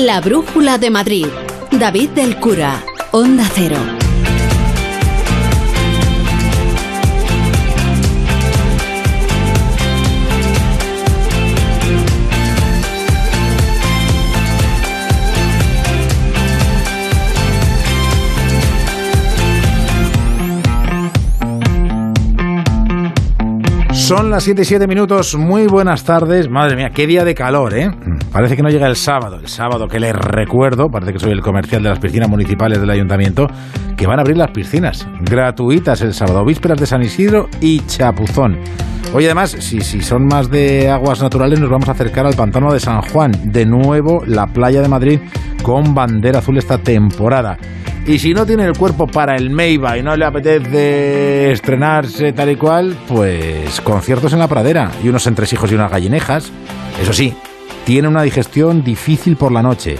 La Brújula de Madrid. David del Cura. Onda Cero. Son las 7 y 7 minutos. Muy buenas tardes. Madre mía, qué día de calor, ¿eh? Parece que no llega el sábado. El sábado que les recuerdo, parece que soy el comercial de las piscinas municipales del ayuntamiento, que van a abrir las piscinas gratuitas el sábado, vísperas de San Isidro y Chapuzón. Hoy además, si, si son más de aguas naturales, nos vamos a acercar al pantano de San Juan. De nuevo, la playa de Madrid con bandera azul esta temporada. Y si no tiene el cuerpo para el Meiba y no le apetece estrenarse tal y cual, pues conciertos en la pradera y unos entresijos y unas gallinejas. Eso sí, tiene una digestión difícil por la noche.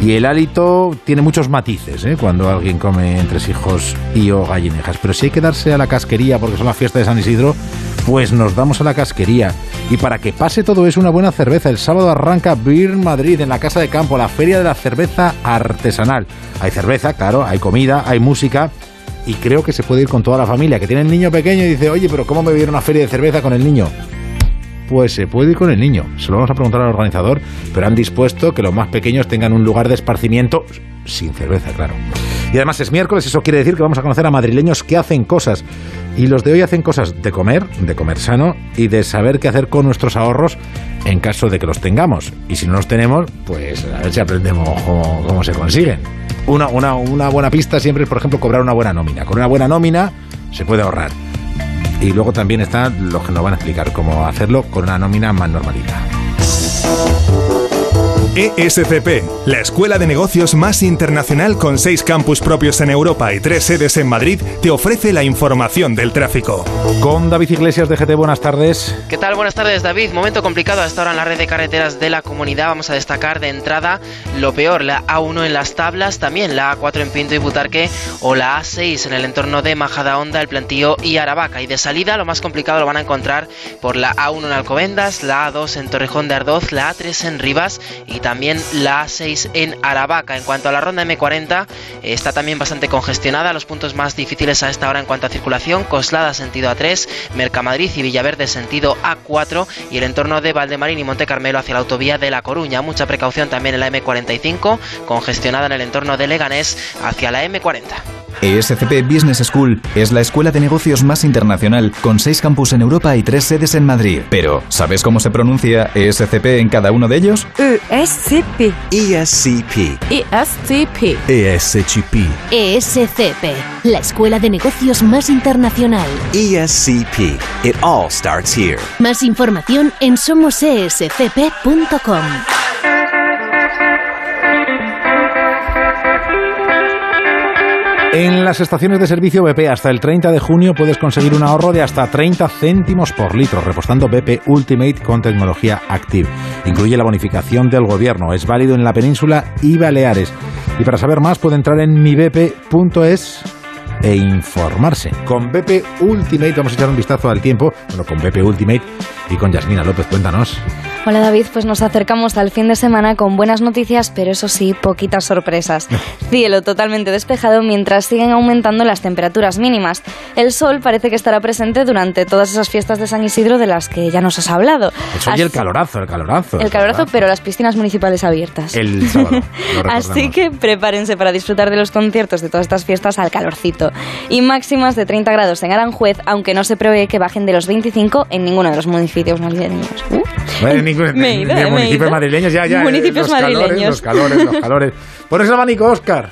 Y el hálito tiene muchos matices ¿eh? cuando alguien come entresijos y o gallinejas. Pero si hay que darse a la casquería porque son las fiestas de San Isidro, pues nos damos a la casquería. Y para que pase todo es una buena cerveza. El sábado arranca Beer Madrid en la Casa de Campo, la feria de la cerveza artesanal. Hay cerveza, claro, hay comida, hay música. Y creo que se puede ir con toda la familia, que tiene el niño pequeño y dice, oye, pero ¿cómo me voy una feria de cerveza con el niño? Pues se puede ir con el niño. Se lo vamos a preguntar al organizador, pero han dispuesto que los más pequeños tengan un lugar de esparcimiento sin cerveza, claro. Y además es miércoles, eso quiere decir que vamos a conocer a madrileños que hacen cosas. Y los de hoy hacen cosas de comer, de comer sano y de saber qué hacer con nuestros ahorros en caso de que los tengamos. Y si no los tenemos, pues a ver si aprendemos cómo, se consiguen. Una, una, una buena pista siempre es, por ejemplo, cobrar una buena nómina. Con una buena nómina se puede ahorrar. Y luego también están los que nos van a explicar cómo hacerlo con una nómina más normalita. ESCP, la escuela de negocios más internacional con seis campus propios en Europa y tres sedes en Madrid, te ofrece la información del tráfico. Con David Iglesias de GT, buenas tardes. ¿Qué tal? Buenas tardes, David. Momento complicado hasta ahora en la red de carreteras de la comunidad. Vamos a destacar de entrada lo peor, la A1 en las tablas, también la A4 en Pinto y Butarque o la A6 en el entorno de Majadahonda, El Plantío y Aravaca. Y de salida lo más complicado lo van a encontrar por la A1 en Alcobendas, la A2 en Torrejón de Ardoz, la A3 en Rivas y también la A6 en Aravaca. En cuanto a la ronda M40, está también bastante congestionada. Los puntos más difíciles a esta hora en cuanto a circulación, Coslada sentido A3, Mercamadrid y Villaverde sentido A4 y el entorno de Valdemarín y Monte Carmelo hacia la autovía de La Coruña. Mucha precaución también en la M45, congestionada en el entorno de Leganés hacia la M40. ESCP Business School es la escuela de negocios más internacional con seis campus en Europa y tres sedes en Madrid. Pero, ¿sabes cómo se pronuncia ESCP en cada uno de ellos? ESCP. ESCP. ESCP. ESCP. ESCP, la escuela de negocios más internacional. ESCP. It all starts here. Más información en somosescp.com. En las estaciones de servicio BP hasta el 30 de junio puedes conseguir un ahorro de hasta 30 céntimos por litro repostando BP Ultimate con tecnología Active. Incluye la bonificación del gobierno, es válido en la península y Baleares. Y para saber más puede entrar en mibp.es e informarse. Con BP Ultimate vamos a echar un vistazo al tiempo, bueno, con BP Ultimate y con Yasmina López, cuéntanos. Hola David, pues nos acercamos al fin de semana con buenas noticias, pero eso sí, poquitas sorpresas. Cielo totalmente despejado mientras siguen aumentando las temperaturas mínimas. El sol parece que estará presente durante todas esas fiestas de San Isidro de las que ya nos has hablado. El sol y el calorazo, el calorazo. El calorazo, pero las piscinas municipales abiertas. El sábado. Así que prepárense para disfrutar de los conciertos de todas estas fiestas al calorcito. Y máximas de 30 grados en Aranjuez, aunque no se prevé que bajen de los 25 en ninguno de los municipios madrileños. Uh. Me ido, municipios ido. madrileños, ya, ya. eh, Municipios los calores, los calores, los calores. Por eso abanico, Oscar.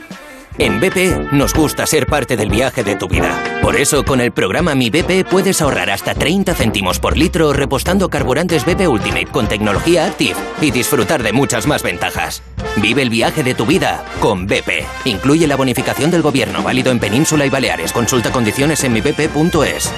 En BP nos gusta ser parte del viaje de tu vida. Por eso, con el programa Mi BP puedes ahorrar hasta 30 céntimos por litro repostando carburantes BP Ultimate con tecnología Active y disfrutar de muchas más ventajas. Vive el viaje de tu vida con BP. Incluye la bonificación del gobierno válido en Península y Baleares. Consulta condiciones en mibp.es.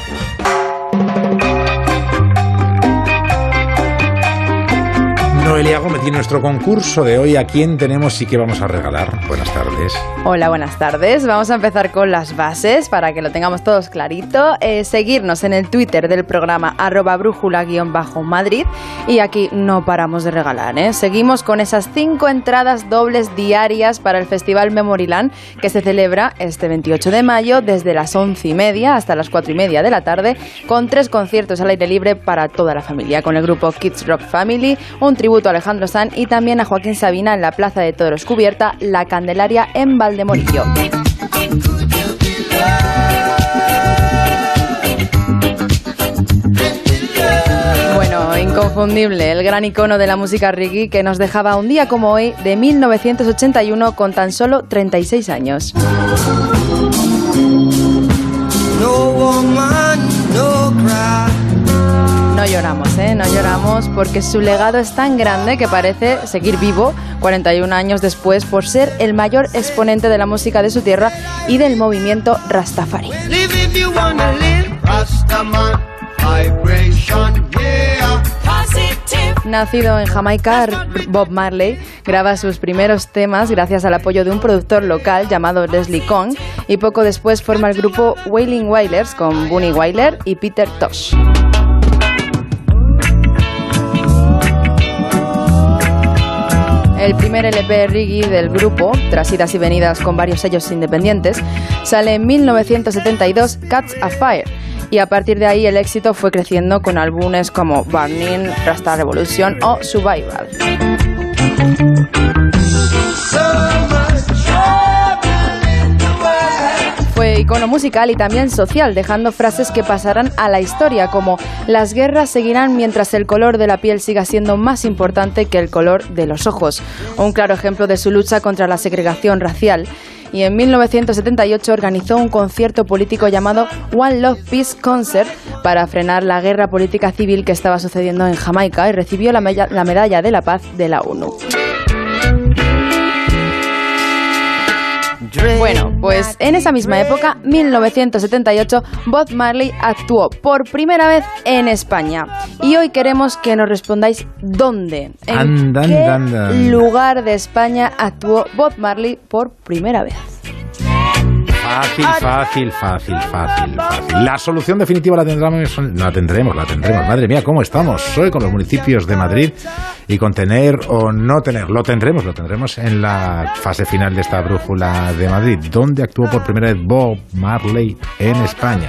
Noelia Gómez y nuestro concurso de hoy, ¿a quién tenemos y qué vamos a regalar? Buenas tardes. Hola, buenas tardes. Vamos a empezar con las bases para que lo tengamos todos clarito. Eh, seguirnos en el Twitter del programa arroba brújula-madrid y aquí no paramos de regalar. ¿eh? Seguimos con esas cinco entradas dobles diarias para el Festival Memoryland que se celebra este 28 de mayo desde las once y media hasta las cuatro y media de la tarde con tres conciertos al aire libre para toda la familia con el grupo Kids Rock Family, un tributo Alejandro San y también a Joaquín Sabina en la Plaza de Toros cubierta La Candelaria en Valdemorillo. Inconfundible, el gran icono de la música reggae que nos dejaba un día como hoy de 1981 con tan solo 36 años. Lloramos, ¿eh? No lloramos porque su legado es tan grande que parece seguir vivo 41 años después por ser el mayor exponente de la música de su tierra y del movimiento Rastafari. Nacido en Jamaica, Bob Marley graba sus primeros temas gracias al apoyo de un productor local llamado Leslie Kong y poco después forma el grupo Wailing Wailers con Bunny Wailer y Peter Tosh. El primer LP reggae del grupo, tras idas y venidas con varios sellos independientes, sale en 1972 Cats a Fire y a partir de ahí el éxito fue creciendo con álbumes como Burning, Rasta Revolution o Survival. Icono musical y también social, dejando frases que pasarán a la historia como las guerras seguirán mientras el color de la piel siga siendo más importante que el color de los ojos. Un claro ejemplo de su lucha contra la segregación racial y en 1978 organizó un concierto político llamado One Love Peace Concert para frenar la guerra política civil que estaba sucediendo en Jamaica y recibió la, la medalla de la paz de la ONU. Bueno, pues en esa misma época, 1978, Bob Marley actuó por primera vez en España. Y hoy queremos que nos respondáis dónde, en qué lugar de España actuó Bob Marley por primera vez. Fácil, fácil, fácil, fácil, fácil. La solución definitiva la tendremos, la tendremos, la tendremos. Madre mía, ¿cómo estamos hoy con los municipios de Madrid? Y con tener o no tener, lo tendremos, lo tendremos en la fase final de esta brújula de Madrid. ¿Dónde actuó por primera vez Bob Marley en España?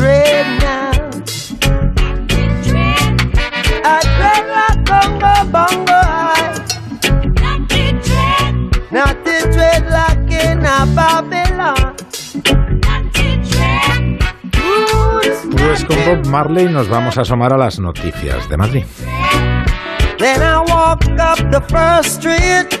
Dread, now. I dread like bongo bongo high. Natty dread like in a Babylon. Pues con Bob Marley nos vamos a asomar a las noticias de Madrid. Then I walk up the first street.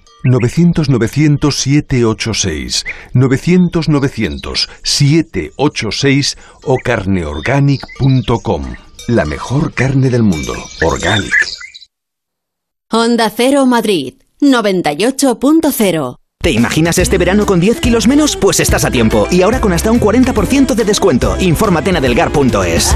900-900-786, 900-900-786 o carneorganic.com. La mejor carne del mundo, Organic. Onda Cero Madrid. 98.0. ¿Te imaginas este verano con 10 kilos menos? Pues estás a tiempo. Y ahora con hasta un 40% de descuento. Infórmate en adelgar.es.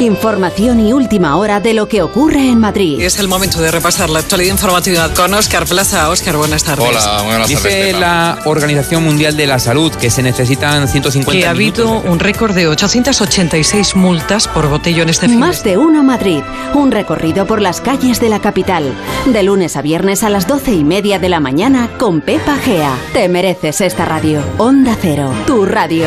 Información y última hora de lo que ocurre en Madrid. Es el momento de repasar la actualidad informativa con Oscar Plaza. Oscar, buenas tardes. Hola, buenas tardes. Dice la Organización Mundial de la Salud que se necesitan 150 Que ha habido un récord de 886 multas por botellón este fin Más de uno Madrid. Un recorrido por las calles de la capital. De lunes a viernes a las doce y media de la mañana con Pepa Gea. Te mereces esta radio. Onda Cero. Tu radio.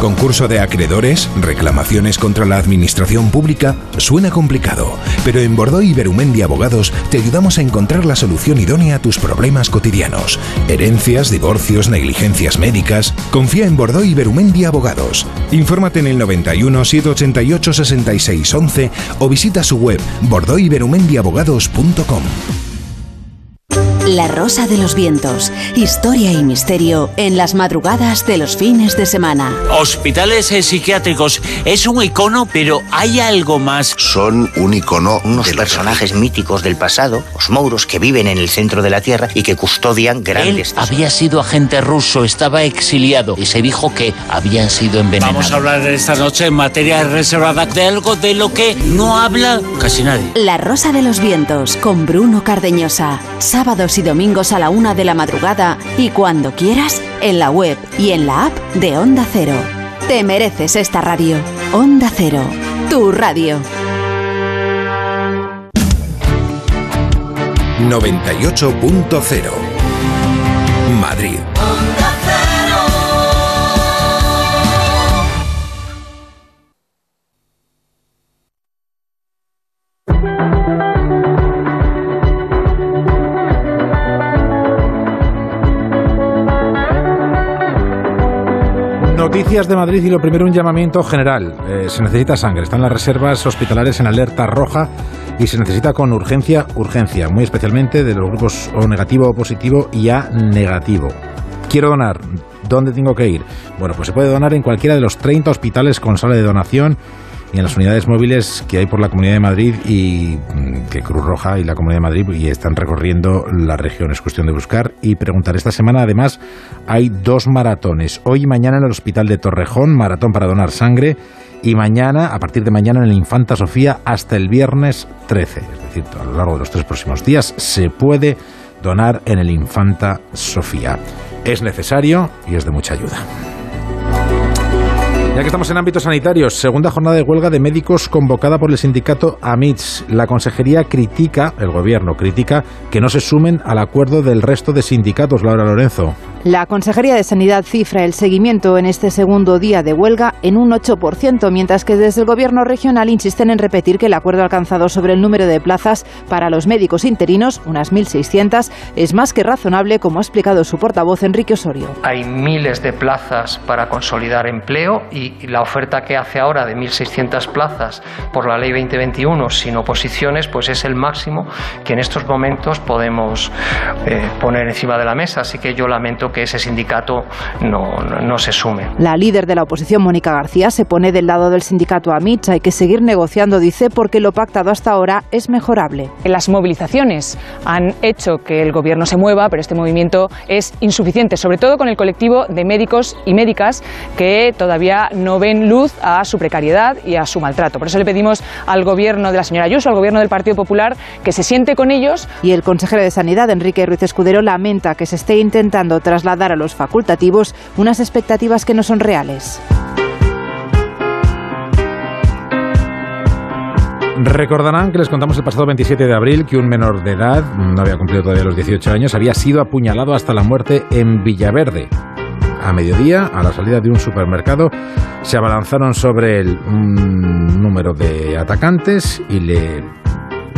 Concurso de acreedores, reclamaciones contra la administración pública, suena complicado, pero en Bordoy y Berumendi Abogados te ayudamos a encontrar la solución idónea a tus problemas cotidianos. Herencias, divorcios, negligencias médicas. Confía en Bordoy y Berumendi Abogados. Infórmate en el 91 788 66 11 o visita su web bordoyberumendiabogados.com. La Rosa de los Vientos. Historia y misterio en las madrugadas de los fines de semana. Hospitales psiquiátricos es un icono, pero hay algo más. Son un icono unos personajes míticos del pasado, los mouros que viven en el centro de la Tierra y que custodian Él grandes había sido agente ruso, estaba exiliado y se dijo que habían sido envenenados. Vamos a hablar esta noche en materia reservada de algo de lo que no habla casi nadie. La Rosa de los Vientos con Bruno Cardeñosa. Sábados y domingos a la una de la madrugada y cuando quieras en la web y en la app de Onda Cero. Te mereces esta radio. Onda Cero. Tu radio. 98.0 Madrid. De Madrid y lo primero un llamamiento general. Eh, se necesita sangre. Están las reservas hospitalarias en alerta roja y se necesita con urgencia, urgencia, muy especialmente de los grupos O negativo o positivo y A negativo. Quiero donar. ¿Dónde tengo que ir? Bueno, pues se puede donar en cualquiera de los 30 hospitales con sala de donación y en las unidades móviles que hay por la Comunidad de Madrid y mm, que Cruz Roja y la Comunidad de Madrid y están recorriendo la región. Es cuestión de buscar y preguntar. Esta semana además hay dos maratones. Hoy y mañana en el Hospital de Torrejón, maratón para donar sangre. Y mañana, a partir de mañana en el Infanta Sofía, hasta el viernes 13. Es decir, a lo largo de los tres próximos días se puede donar en el Infanta Sofía. Es necesario y es de mucha ayuda. Ya que estamos en ámbitos sanitarios, segunda jornada de huelga de médicos convocada por el sindicato AMITS. La consejería critica, el gobierno critica, que no se sumen al acuerdo del resto de sindicatos, Laura Lorenzo. La Consejería de Sanidad cifra el seguimiento en este segundo día de huelga en un 8%, mientras que desde el Gobierno regional insisten en repetir que el acuerdo alcanzado sobre el número de plazas para los médicos interinos, unas 1.600, es más que razonable, como ha explicado su portavoz Enrique Osorio. Hay miles de plazas para consolidar empleo y la oferta que hace ahora de 1.600 plazas por la ley 2021 sin oposiciones, pues es el máximo que en estos momentos podemos eh, poner encima de la mesa. Así que yo lamento que ese sindicato no, no, no se sume. La líder de la oposición, Mónica García, se pone del lado del sindicato AMITS. Hay que seguir negociando, dice, porque lo pactado hasta ahora es mejorable. Las movilizaciones han hecho que el gobierno se mueva, pero este movimiento es insuficiente, sobre todo con el colectivo de médicos y médicas que todavía no ven luz a su precariedad y a su maltrato. Por eso le pedimos al gobierno de la señora Ayuso, al gobierno del Partido Popular, que se siente con ellos. Y el consejero de Sanidad, Enrique Ruiz Escudero, lamenta que se esté intentando trasladar a los facultativos unas expectativas que no son reales. Recordarán que les contamos el pasado 27 de abril que un menor de edad, no había cumplido todavía los 18 años, había sido apuñalado hasta la muerte en Villaverde. A mediodía, a la salida de un supermercado, se abalanzaron sobre él un número de atacantes y le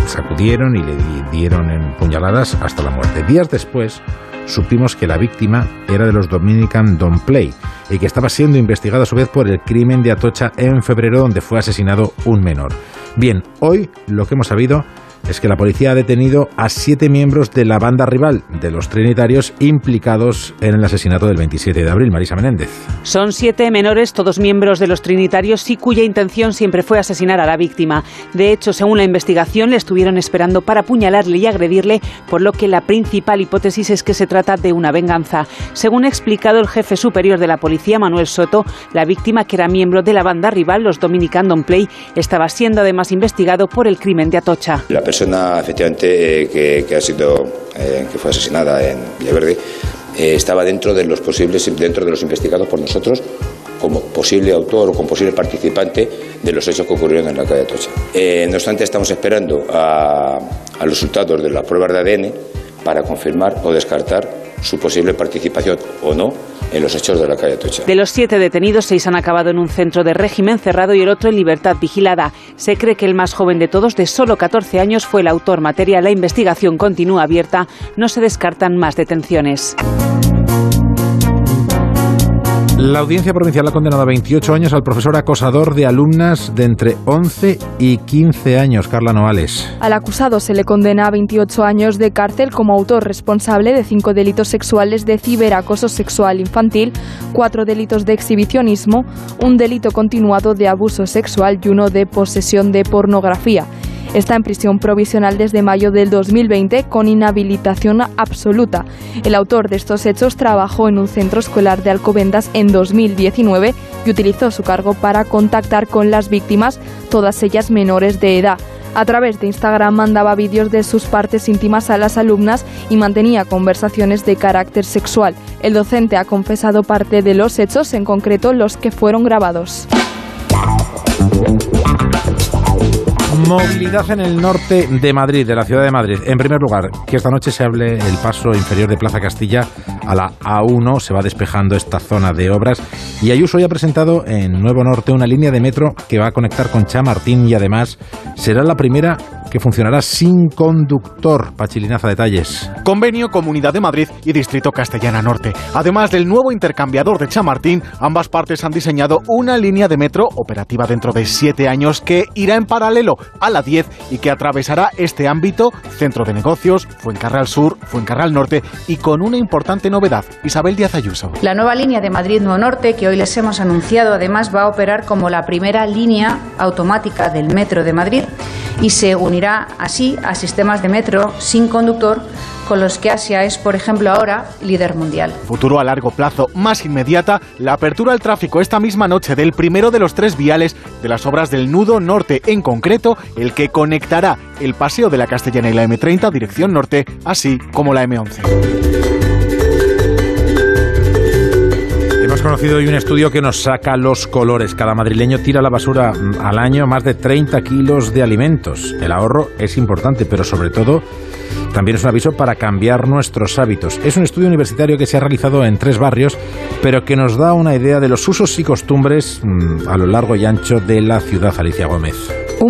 sacudieron y le dieron en puñaladas hasta la muerte. Días después supimos que la víctima era de los Dominican Don Play y que estaba siendo investigada a su vez por el crimen de Atocha en febrero donde fue asesinado un menor. Bien, hoy lo que hemos sabido es que la policía ha detenido a siete miembros de la banda rival de los trinitarios implicados en el asesinato del 27 de abril. Marisa Menéndez. Son siete menores, todos miembros de los trinitarios y cuya intención siempre fue asesinar a la víctima. De hecho, según la investigación, le estuvieron esperando para apuñalarle y agredirle, por lo que la principal hipótesis es que se trata de una venganza. Según ha explicado el jefe superior de la policía, Manuel Soto, la víctima, que era miembro de la banda rival, los Dominican Don Play, estaba siendo además investigado por el crimen de Atocha persona efectivamente eh, que, ha sido eh, que fue asesinada en Villaverde eh, estaba dentro de los posibles dentro de los investigados por nosotros como posible autor o como posible participante de los hechos que ocurrieron en la calle Atocha. no obstante, estamos esperando a los resultados de las pruebas de ADN para confirmar o descartar su posible participación o no en los hechos de la calle Atocha. De los siete detenidos, seis han acabado en un centro de régimen cerrado y el otro en libertad vigilada. Se cree que el más joven de todos, de solo 14 años, fue el autor material. La investigación continúa abierta. No se descartan más detenciones. La Audiencia Provincial ha condenado a 28 años al profesor acosador de alumnas de entre 11 y 15 años, Carla Noales. Al acusado se le condena a 28 años de cárcel como autor responsable de cinco delitos sexuales de ciberacoso sexual infantil, cuatro delitos de exhibicionismo, un delito continuado de abuso sexual y uno de posesión de pornografía. Está en prisión provisional desde mayo del 2020 con inhabilitación absoluta. El autor de estos hechos trabajó en un centro escolar de Alcobendas en 2019 y utilizó su cargo para contactar con las víctimas, todas ellas menores de edad. A través de Instagram mandaba vídeos de sus partes íntimas a las alumnas y mantenía conversaciones de carácter sexual. El docente ha confesado parte de los hechos, en concreto los que fueron grabados. Movilidad en el norte de Madrid, de la ciudad de Madrid. En primer lugar, que esta noche se hable el paso inferior de Plaza Castilla a la A1. Se va despejando esta zona de obras. Y Ayuso ya ha presentado en Nuevo Norte una línea de metro que va a conectar con Chamartín y además será la primera que funcionará sin conductor. Pachilinaza, detalles. Convenio Comunidad de Madrid y Distrito Castellana Norte. Además del nuevo intercambiador de Chamartín, ambas partes han diseñado una línea de metro operativa dentro de siete años que irá en paralelo a la 10 y que atravesará este ámbito, centro de negocios, Fuencarral Sur, Fuencarral Norte y con una importante novedad, Isabel Díaz Ayuso. La nueva línea de Madrid Nuevo Norte, que hoy les hemos anunciado, además va a operar como la primera línea automática del Metro de Madrid y se unirá así a sistemas de metro sin conductor con los que Asia es, por ejemplo, ahora líder mundial. Futuro a largo plazo más inmediata, la apertura al tráfico esta misma noche del primero de los tres viales de las obras del Nudo Norte, en concreto el que conectará el Paseo de la Castellana y la M30 dirección norte, así como la M11. Hemos conocido hoy un estudio que nos saca los colores. Cada madrileño tira a la basura mm, al año más de 30 kilos de alimentos. El ahorro es importante, pero sobre todo también es un aviso para cambiar nuestros hábitos. Es un estudio universitario que se ha realizado en tres barrios, pero que nos da una idea de los usos y costumbres mm, a lo largo y ancho de la ciudad, Alicia Gómez.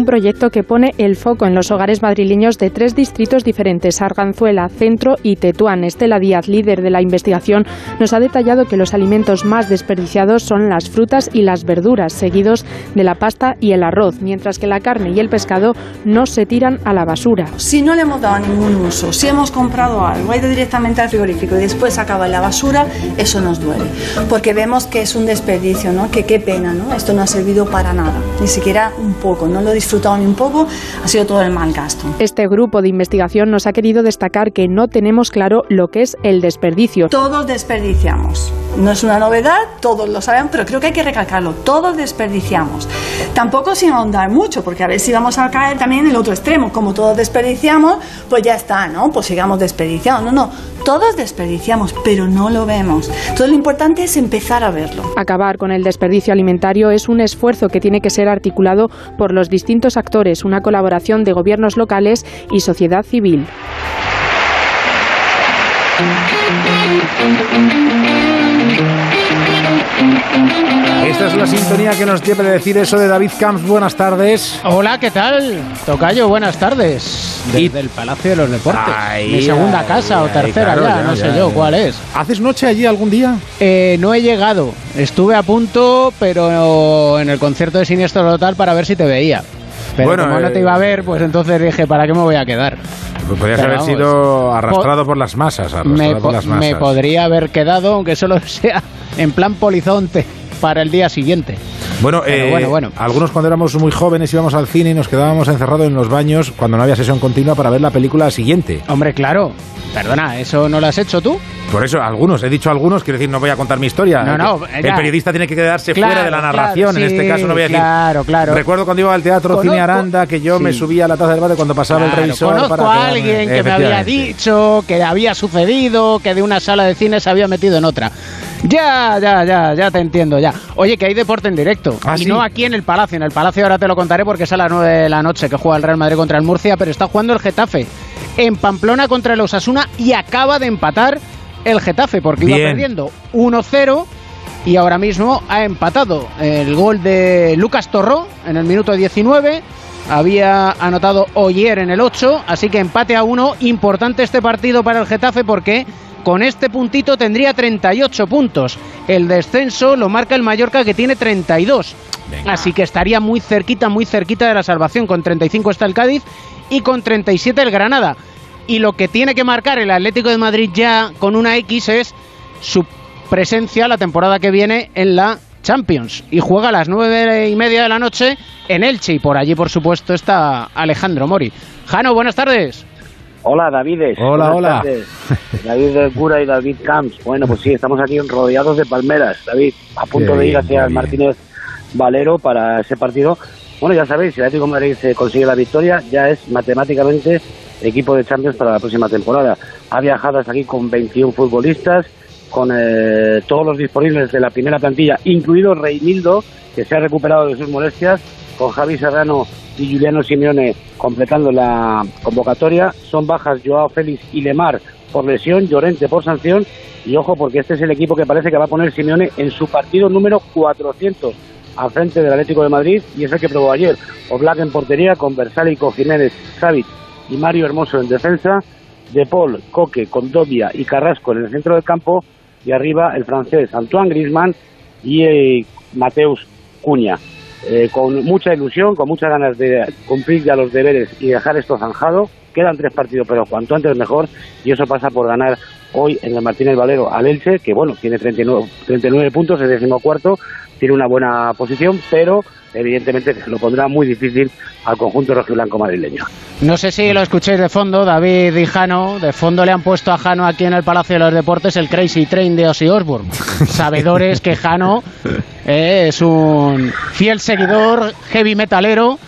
Proyecto que pone el foco en los hogares madrileños de tres distritos diferentes, Arganzuela, Centro y Tetuán. Estela Díaz, líder de la investigación, nos ha detallado que los alimentos más desperdiciados son las frutas y las verduras, seguidos de la pasta y el arroz, mientras que la carne y el pescado no se tiran a la basura. Si no le hemos dado ningún uso, si hemos comprado algo, ha ido directamente al frigorífico y después acaba en la basura, eso nos duele, porque vemos que es un desperdicio, ¿no? Que qué pena, ¿no? Esto no ha servido para nada, ni siquiera un poco, no lo disfrutado ni un poco, ha sido todo el mal gasto. Este grupo de investigación nos ha querido destacar que no tenemos claro lo que es el desperdicio. Todos desperdiciamos. No es una novedad, todos lo saben, pero creo que hay que recalcarlo. Todos desperdiciamos. Tampoco sin ahondar mucho, porque a ver si vamos a caer también en el otro extremo. Como todos desperdiciamos, pues ya está, ¿no? Pues sigamos desperdiciando. No, no. Todos desperdiciamos, pero no lo vemos. Entonces lo importante es empezar a verlo. Acabar con el desperdicio alimentario es un esfuerzo que tiene que ser articulado por los distintos actores, una colaboración de gobiernos locales y sociedad civil. Esta es la sintonía que nos debe decir eso de David Camps. Buenas tardes. Hola, ¿qué tal? Tocayo, buenas tardes. Desde el Palacio de los Deportes. Mi segunda casa o tercera ya, no sé yo cuál es. ¿Haces noche allí algún día? Eh, no he llegado. Estuve a punto, pero en el concierto de Siniestro Total para ver si te veía. Pero Bueno, como no te eh, iba a ver, pues entonces dije, ¿para qué me voy a quedar? Podrías haber vamos, sido arrastrado po- por las masas. Me, por las masas. me podría haber quedado, aunque solo sea en plan polizonte, para el día siguiente. Bueno, eh, bueno, bueno. algunos cuando éramos muy jóvenes íbamos al cine y nos quedábamos encerrados en los baños cuando no había sesión continua para ver la película siguiente. Hombre, claro. Perdona, ¿eso no lo has hecho tú? Por eso, algunos, he dicho algunos, quiero decir, no voy a contar mi historia. No, no, el ya. periodista tiene que quedarse Claro, fuera de la claro, narración. en este caso no voy a decir. claro, claro. Recuerdo cuando iba al teatro Cine Conozco- Aranda que yo me subía a la taza del bate cuando pasaba el revisor. Conozco para a alguien que me había dicho que había sucedido, que de una sala de cine se había metido en otra. Ya, ya, ya, ya te entiendo, ya. Oye, que hay deporte en directo. ¿Ah, y sí? no aquí en el Palacio. En el Palacio ahora te lo contaré porque es a las 9 de la noche que juega el Real Madrid contra el Murcia, pero está jugando el Getafe en Pamplona contra el Osasuna y acaba de empatar el Getafe porque iba perdiendo 1-0 y ahora mismo ha empatado el gol de Lucas Torró en el minuto 19. Había anotado Oyer en el 8, así que empate a 1. Importante este partido para el Getafe porque con este puntito tendría 38 puntos. El descenso lo marca el Mallorca que tiene 32. Así que estaría muy cerquita, muy cerquita de la salvación. Con 35 está el Cádiz y con 37 el Granada. Y lo que tiene que marcar el Atlético de Madrid ya con una X es su presencia la temporada que viene en la Champions. Y juega a las nueve y media de la noche en Elche. Y por allí, por supuesto, está Alejandro Mori. Jano, buenas tardes. Hola, Davides. Hola, hola. tardes. David del Cura y David Camps. Bueno, pues sí, estamos aquí rodeados de palmeras, David, a punto Qué de ir bien, hacia el bien. Martínez Valero para ese partido. Bueno, ya sabéis, si el Atlético de Madrid se consigue la victoria, ya es matemáticamente equipo de Champions para la próxima temporada. Ha viajado hasta aquí con 21 futbolistas, con eh, todos los disponibles de la primera plantilla, incluido Reinildo, que se ha recuperado de sus molestias, con Javi Serrano y Juliano Simeone completando la convocatoria. Son bajas Joao Félix y Lemar por lesión, Llorente por sanción. Y ojo, porque este es el equipo que parece que va a poner Simeone en su partido número 400 al frente del Atlético de Madrid y es el que probó ayer. Oblak en portería con Versálico, Jiménez, Savic y Mario Hermoso en defensa. De Paul, Coque, Condovia y Carrasco en el centro del campo y arriba el francés Antoine Griezmann y eh, Mateus Cuña. Eh, con mucha ilusión, con muchas ganas de cumplir ya los deberes y dejar esto zanjado. Quedan tres partidos, pero cuanto antes mejor, y eso pasa por ganar hoy en el Martínez Valero al Elche, que bueno, tiene 39, 39 puntos, es decimocuarto, tiene una buena posición, pero evidentemente lo pondrá muy difícil al conjunto rojiblanco madrileño. No sé si lo escuchéis de fondo, David y Jano. De fondo le han puesto a Jano aquí en el Palacio de los Deportes el Crazy Train de Ozzy Osbourne. Sabedores que Jano eh, es un fiel seguidor heavy metalero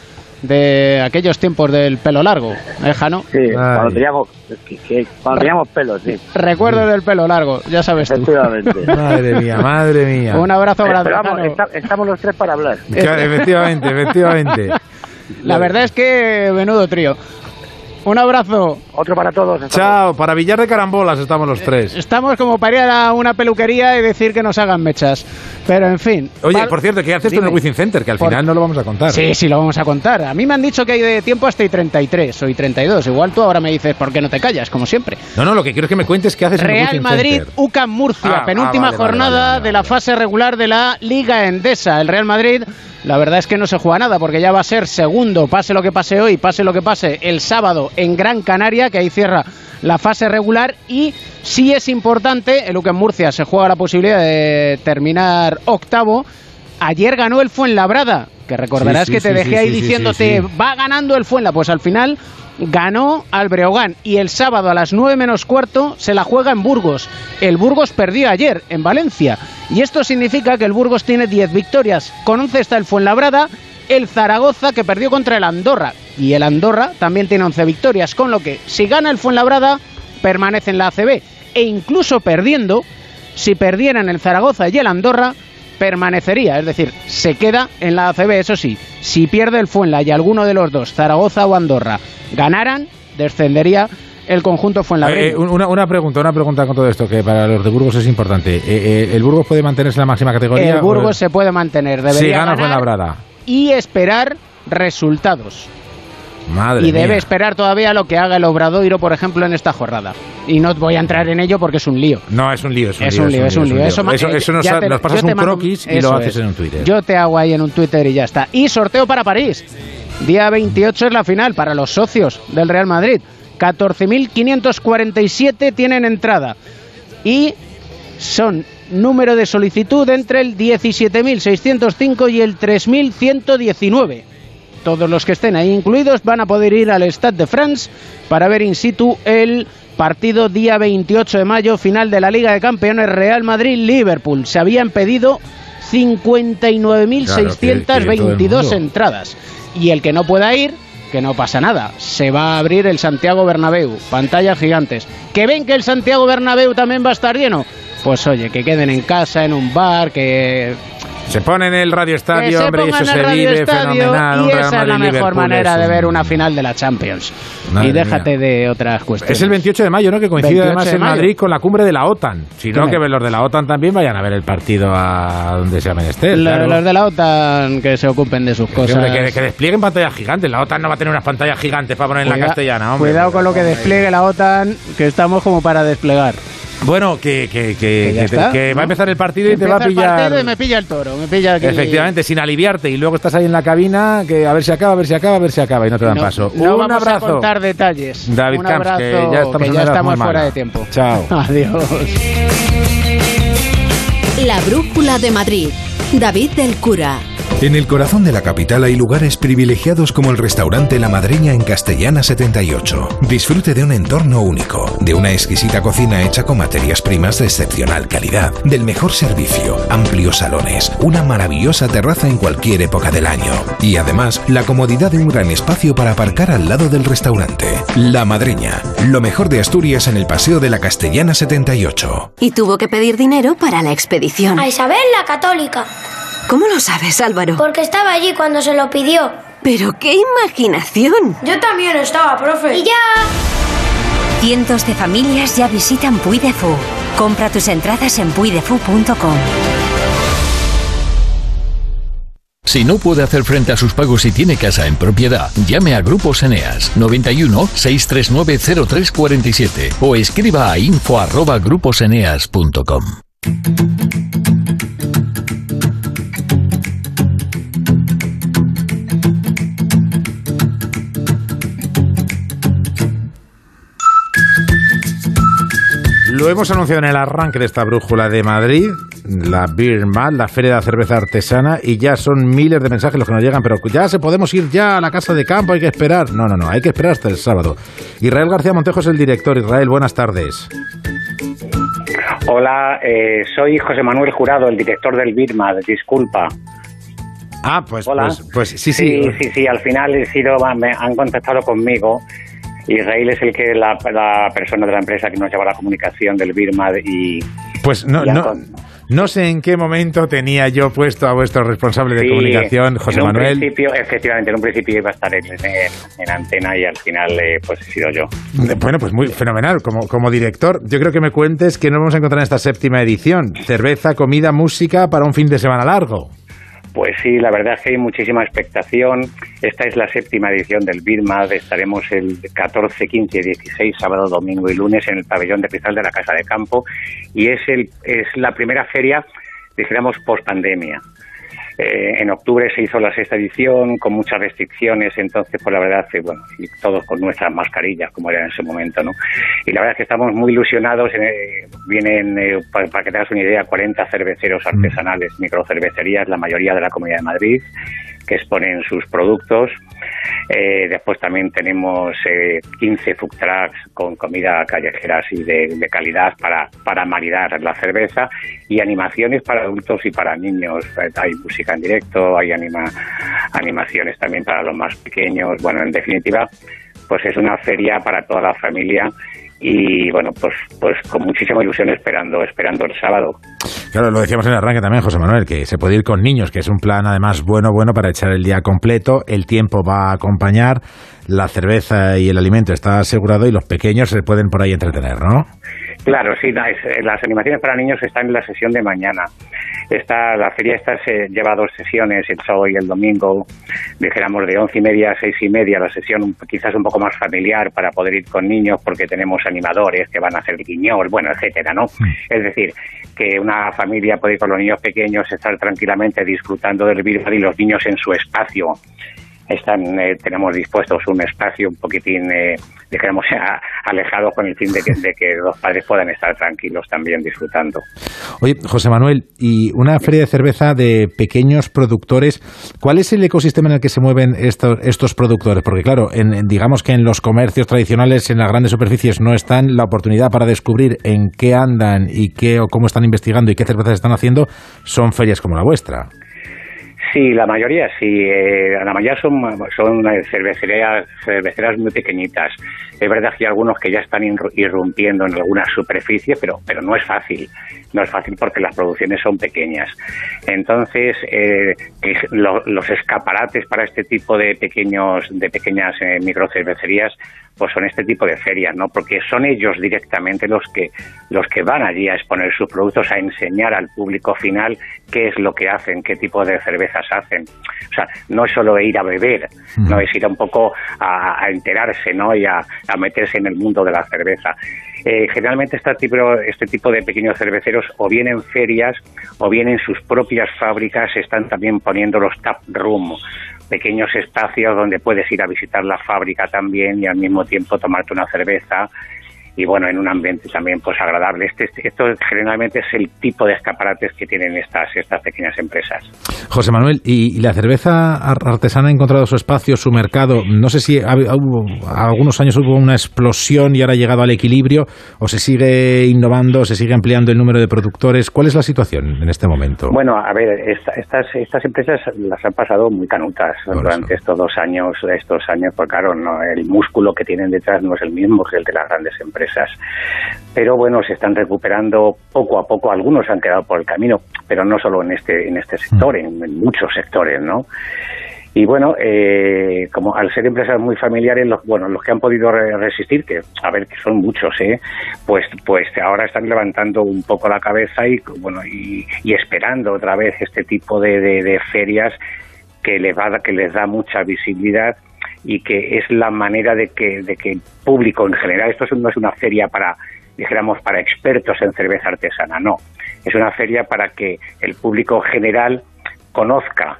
de aquellos tiempos del pelo largo, ¿eh, Jano? Sí, cuando teníamos, cuando teníamos pelos, sí. Recuerdo del pelo largo, ya sabes tú. Efectivamente. Madre mía, madre mía. Un abrazo grande, estamos los tres para hablar. Claro, efectivamente, efectivamente. La verdad es que menudo trío. Un abrazo. Otro para todos. Chao, para Villar de Carambolas estamos los tres. Estamos como para ir a una peluquería y decir que nos hagan mechas. Pero en fin. Oye, por cierto, ¿qué haces tú en el. Wizzing Center? Que al Por- final no lo vamos a contar. Sí, sí, lo vamos a contar. A mí me han dicho que hay de tiempo hasta y 33 o y 32. Igual tú ahora me dices, ¿por qué no te callas? Como siempre. No, no, lo que quiero es que me cuentes qué haces en el Real Madrid, Center. UCAM Murcia, Ah, ah, penúltima vale, jornada vale, vale, de la fase regular de la Liga Endesa. El Real Madrid, la verdad es que no se juega nada porque ya va a ser segundo, pase lo que pase hoy, pase lo que pase el sábado en Gran Canaria, que ahí cierra la fase regular y sí es importante, el UCAM Murcia se juega la posibilidad de terminar octavo. Ayer ganó el Fuenlabrada, que recordarás Sí, sí, que te sí, dejé ahí diciéndote va ganando el Fuenla. Pues al final ganó al Breogán y el sábado a las 9 menos cuarto se la juega en Burgos. El Burgos perdió ayer en Valencia y esto significa que el Burgos tiene 10 victorias. Con 11 está el Fuenlabrada, el Zaragoza que perdió contra el Andorra y el Andorra también tiene 11 victorias, con lo que si gana el Fuenlabrada permanece en la ACB e incluso perdiendo, si perdieran el Zaragoza y el Andorra permanecería, es decir, se queda en la ACB, eso sí, si pierde el Fuenla y alguno de los dos, Zaragoza o Andorra, ganaran, descendería el conjunto fue en la Eh, una, una pregunta, una pregunta con todo esto que para los de Burgos es importante. Eh, eh, ¿El Burgos puede mantenerse en la máxima categoría? El Burgos se puede mantener, debería Si gana ganar Fuenlabrada. y esperar resultados. Madre y debe mía. esperar todavía lo que haga el Obradoiro, por ejemplo, en esta jornada. Y no voy a entrar en ello porque es un lío. No, es un lío, es un Es lío. un lío, es un lío. Eso ma- Eso, eso nos, te- nos pasas un mando- croquis y lo haces es. en un Twitter. Yo te hago ahí en un Twitter y ya está. Y sorteo para París. Día 28 es la final para los socios del Real Madrid. 14.547 tienen entrada. Y son número de solicitud entre el 17.605 y el 3.119. Todos los que estén ahí incluidos van a poder ir al Stade de France para ver in situ el partido día 28 de mayo, final de la Liga de Campeones Real Madrid-Liverpool. Se habían pedido 59.622 Claro, que- que todo el mundo. entradas. Y el que no pueda ir, que no pasa nada. Se va a abrir el Santiago Bernabéu, pantallas gigantes. ¿Que ven que el Santiago Bernabéu también va a estar lleno? Pues oye, que queden en casa, en un bar, que Se pone en el Radio que Estadio, se hombre, y eso se vive fenomenal. y esa es la mejor manera de ver una final de la Champions. Madre y déjate de otras cuestiones. Es el 28 de mayo, ¿no? Que coincide 28 además de en. Madrid con la cumbre de la OTAN. Si no, que los de la OTAN también vayan a ver el partido a donde sea menester. Lo- claro. Los de la OTAN que se ocupen de sus cosas. hombre, que, que desplieguen pantallas gigantes. La OTAN no va a tener unas pantallas gigantes para poner en la Cuida- castellana, hombre. Cuidado con lo que despliegue la OTAN, que estamos como para desplegar. Bueno, que, que, que, te- va a empezar el partido y te va a el pillar. partido y me pilla el toro, me pilla aquí. Efectivamente, sin aliviarte. Y luego estás ahí en la cabina, que a ver si acaba, a ver si acaba, a ver si acaba. Y no te dan No, paso. no Un vamos a abrazo. contar detalles. David Un Camps, abrazo, que ya estamos, ya fuera mala. de tiempo. Chao. Adiós. La brújula de Madrid. David del Cura. En el corazón de la capital hay lugares privilegiados como el restaurante La Madreña en Castellana 78. Disfrute de un entorno único, de una exquisita cocina hecha con materias primas de excepcional calidad, del mejor servicio, amplios salones, una maravillosa terraza en cualquier época del año y además la comodidad de un gran espacio para aparcar al lado del restaurante. La Madreña, lo mejor de Asturias en el Paseo de la Castellana 78. Y tuvo que pedir dinero para la expedición. A Isabel la católica. ¿Cómo lo sabes, Álvaro? Porque estaba allí cuando se lo pidió. Pero qué imaginación. Yo también estaba, profe. Y ya. Cientos de familias ya visitan Puy de Fou. Compra tus entradas en puidefu.com. Si no puede hacer frente a sus pagos y tiene casa en propiedad, llame a Grupos Eneas 91 639 0347 o escriba a info Lo hemos anunciado en el arranque de esta brújula de Madrid, la Beer Mad, la feria de la cerveza artesana, y ya son miles de mensajes los que nos llegan, pero ya se podemos ir ya a la casa de campo, hay que esperar. No, no, no, hay que esperar hasta el sábado. Israel García Montejo es el director. Israel, buenas tardes. Hola, eh, soy José Manuel Jurado, el director del BIRMA, disculpa. Ah, pues, Hola. pues, pues sí, sí. Sí, sí, sí, al final he sido, me han contactado conmigo. Israel es el que la, la persona de la empresa que nos lleva la comunicación del BIRMA y Pues no, no, no sé en qué momento tenía yo puesto a vuestro responsable de Sí, comunicación, José en un Manuel. principio, efectivamente, en un principio iba a estar en, en- en antena y al final eh, pues he sido yo. Bueno, pues muy fenomenal. Como, como director, yo creo que me cuentes que nos vamos a encontrar en esta séptima edición. Cerveza, comida, música para un fin de semana largo. Pues sí, la verdad es que hay muchísima expectación. Esta es la séptima edición del BIRMAD. Estaremos el 14, 15 y 16, sábado, domingo y lunes en el pabellón de cristal de la Casa de Campo. Y es, el, es la primera feria, dijéramos, post pandemia. Eh, en octubre se hizo la sexta edición con muchas restricciones, entonces, pues la verdad, que, bueno, y todos con nuestras mascarillas, como era en ese momento, ¿no? Y la verdad es que estamos muy ilusionados. eh, vienen, eh, pa- para, que tengas una idea, 40 cerveceros artesanales, microcervecerías, la mayoría de la Comunidad de Madrid, que exponen sus productos. Eh, después también tenemos eh, 15 food con comida callejera así de, de calidad para, para maridar la cerveza y animaciones para adultos y para niños. Eh, Hay música en directo, hay anima, animaciones también para los más pequeños. Bueno, en definitiva, pues es una feria para toda la familia y bueno, pues, pues con muchísima ilusión esperando, esperando el sábado. Claro, lo decíamos en el arranque también, José Manuel, que se puede ir con niños, que es un plan además bueno, bueno para echar el día completo. El tiempo va a acompañar. La cerveza y el alimento está asegurado y los pequeños se pueden por ahí entretener, ¿no? Claro, sí, eh, las animaciones para niños están en la sesión de mañana. Esta, la feria esta se lleva dos sesiones, el sábado y el domingo, dijéramos de once y media a seis y media, la sesión quizás un poco más familiar para poder ir con niños porque tenemos animadores que van a hacer guiñol, bueno, etcétera, ¿no? Es decir, que una familia puede ir con los niños pequeños, estar tranquilamente disfrutando del virtual y los niños en su espacio están eh, tenemos dispuestos un espacio un poquitín, eh, digamos, alejado con el fin de que, de que, los padres puedan estar tranquilos también disfrutando. Oye, José Manuel, y una feria de cerveza de pequeños productores, ¿cuál es el ecosistema en el que se mueven estos, estos productores? Porque claro, en, digamos que en los comercios tradicionales, en las grandes superficies, no están la oportunidad para descubrir en qué andan y qué o cómo están investigando y qué cervezas están haciendo, son ferias como la vuestra. Sí, la mayoría sí. Eh, la mayoría son, son cervecerías, cerveceras muy pequeñitas. Es verdad que hay algunos que ya están irrumpiendo en alguna superficie, pero, pero no es fácil. No es fácil porque las producciones son pequeñas. Entonces, eh, los escaparates para este tipo de pequeños, de pequeñas eh, microcervecerías pues son este tipo de ferias, ¿no? Porque son ellos directamente los que los que van allí a exponer sus productos, a enseñar al público final qué es lo que hacen, qué tipo de cervezas hacen. O sea, no es solo ir a beber, no es ir un poco a, enterarse, ¿no? Y a, meterse en el mundo de la cerveza. Eh, generalmente este tipo, este tipo de pequeños cerveceros o bien en ferias o bien en sus propias fábricas están también poniendo los tap room pequeños espacios donde puedes ir a visitar la fábrica también y al mismo tiempo tomarte una cerveza y bueno, en un ambiente también pues agradable. Este, esto generalmente es el tipo de escaparates que tienen estas, estas pequeñas empresas. José Manuel, ¿y, la cerveza artesana ha encontrado su espacio, su mercado? No sé si ha, algunos años hubo una explosión y ahora ha llegado al equilibrio o se sigue innovando, se sigue ampliando el número de productores. ¿Cuál es la situación en este momento? Bueno, a ver, estas, estas empresas las han pasado muy canutas durante estos dos años, estos años, porque claro, no, el músculo que tienen detrás no es el mismo que el de las grandes empresas pero bueno, se están recuperando poco a poco. Algunos han quedado por el camino, pero no solo en este, en este sector, en, muchos sectores, ¿no? Y bueno, eh, como al ser empresas muy familiares, los, bueno, los que han podido resistir, que a ver que son muchos, ¿eh? pues, pues ahora están levantando un poco la cabeza y bueno y, esperando otra vez este tipo de, de, ferias que les va que les da mucha visibilidad y que es la manera de que, de que el público en general, esto no es una feria para, dijéramos, para expertos en cerveza artesana, no, es una feria para que el público general conozca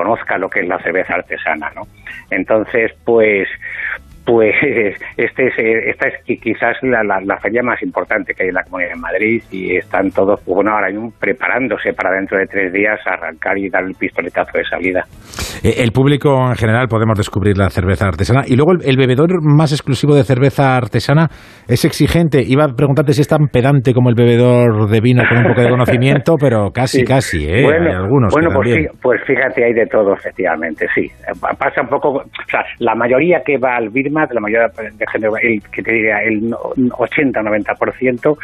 conozca lo que es la cerveza artesana, ¿no? Entonces, pues, pues este es, eh, esta es quizás la, la, feria más importante que hay en la Comunidad de Madrid y están todos, pues, bueno, ahora preparándose para dentro de tres días arrancar y dar el pistoletazo de salida. Eh, el público en general podemos descubrir la cerveza artesana y luego el, bebedor más exclusivo de cerveza artesana es exigente. Iba a preguntarte si es tan pedante como el bebedor de vino con un poco de conocimiento, pero casi, casi, ¿eh? Bueno, hay algunos bueno pues, pues, fíjate, hay de todo, efectivamente, sí. Pasa un poco, o sea, la mayoría que va al La mayoría de género, el, que te diría el 80-90%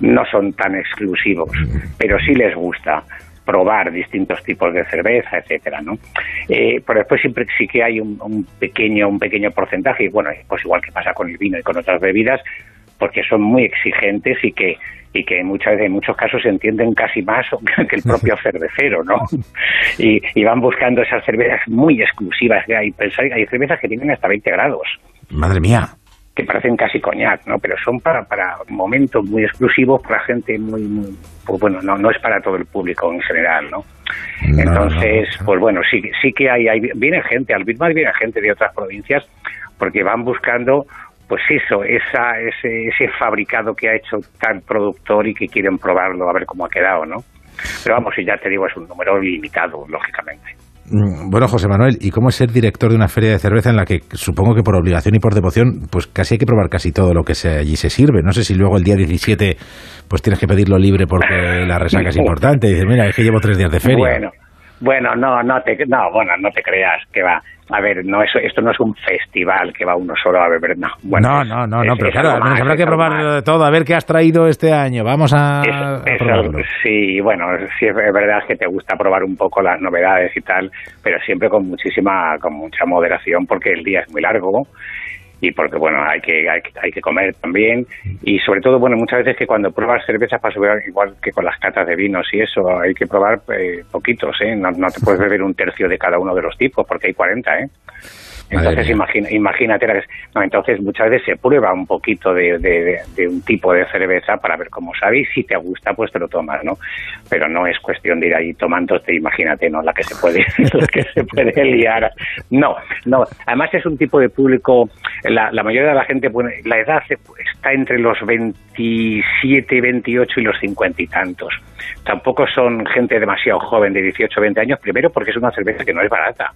no son tan exclusivos, pero sí les gusta probar distintos tipos de cerveza, etcétera, ¿no? Eh, pero después siempre sí que hay un, pequeño un pequeño porcentaje, y bueno, pues igual que pasa con el vino y con otras bebidas, porque son muy exigentes y que y que muchas veces, en muchos casos se entienden casi más que el propio cervecero, ¿no? Y, y van buscando esas cervezas muy exclusivas. Hay, hay cervezas que tienen hasta 20 grados. Madre mía. Que parecen casi coñac, ¿no? Pero son para, para momentos muy exclusivos, para gente muy, pues bueno, no, no es para todo el público en general, ¿no? Entonces, pues bueno, sí, sí que hay, hay viene gente, al Bitmark viene gente de otras provincias, porque van buscando pues eso, esa, ese, ese fabricado que ha hecho tal productor y que quieren probarlo a ver cómo ha quedado, ¿no? Pero vamos, y ya te digo, es un número limitado, lógicamente. Mm, bueno, José Manuel, ¿y cómo es ser director de una feria de cerveza en la que supongo que por obligación y por devoción, pues casi hay que probar casi todo lo que se, allí se sirve? No sé si luego el día 17 pues tienes que pedirlo libre porque la resaca es importante y dices, mira, es que llevo tres días de feria. Bueno, Bueno, no, no te, no, bueno, no te creas que va. A ver, no eso, esto no es un festival que va uno solo a beber, no. Bueno, no, no, no, no, es- pero es claro, al menos habrá que probar eh, todo, a ver qué has traído este año. Vamos a, Es- a es probarlo. algo- sí, bueno, sí es verdad que te gusta probar un poco las novedades y tal, pero siempre con muchísima, con mucha moderación porque el día es muy largo y porque bueno hay que hay, que- hay que comer también. Y sobre todo bueno muchas veces que cuando pruebas cervezas pasa igual que con las catas de vinos y eso hay que probar eh, poquitos eh no, no te puedes beber un tercio de cada uno de los tipos porque hay 40 eh entonces imagina, imagínate la que- no, entonces muchas veces se prueba un poquito de, de- de- un tipo de cerveza para ver cómo sabe y si te gusta pues te lo tomas no pero no es cuestión de ir ahí tomándote imagínate no la que se puede la que se puede liar. No no. Además es un tipo de público la, la mayoría de la gente la edad está entre los 27 28 y los 50 y tantos. Tampoco son gente demasiado joven de 18 20 años primero porque es una cerveza que no es barata